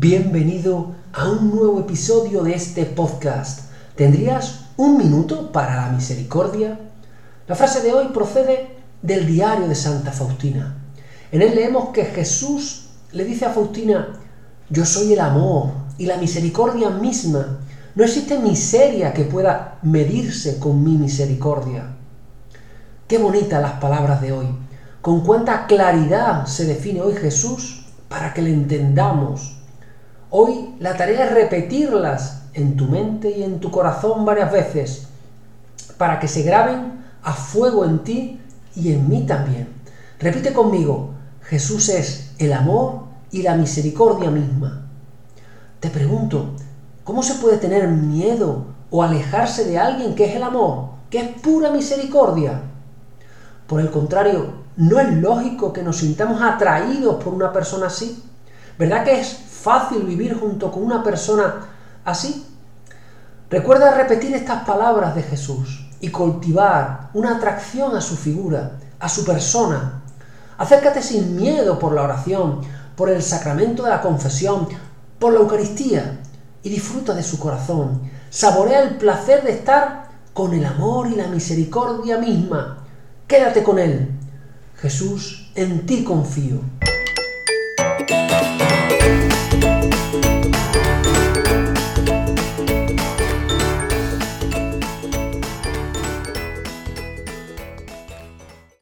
Bienvenido a un nuevo episodio de este podcast. ¿Tendrías un minuto para la misericordia? La frase de hoy procede del diario de Santa Faustina. En él leemos que Jesús le dice a Faustina, yo soy el amor y la misericordia misma. No existe miseria que pueda medirse con mi misericordia. Qué bonitas las palabras de hoy. Con cuánta claridad se define hoy Jesús para que le entendamos. Hoy la tarea es repetirlas en tu mente y en tu corazón varias veces para que se graben a fuego en ti y en mí también. Repite conmigo, Jesús es el amor y la misericordia misma. Te pregunto, ¿cómo se puede tener miedo o alejarse de alguien que es el amor, que es pura misericordia? Por el contrario, ¿no es lógico que nos sintamos atraídos por una persona así? ¿Verdad que es fácil vivir junto con una persona así? Recuerda repetir estas palabras de Jesús y cultivar una atracción a su figura, a su persona. Acércate sin miedo por la oración, por el sacramento de la confesión, por la Eucaristía y disfruta de su corazón. Saborea el placer de estar con el amor y la misericordia misma. Quédate con Él. Jesús, en ti confío.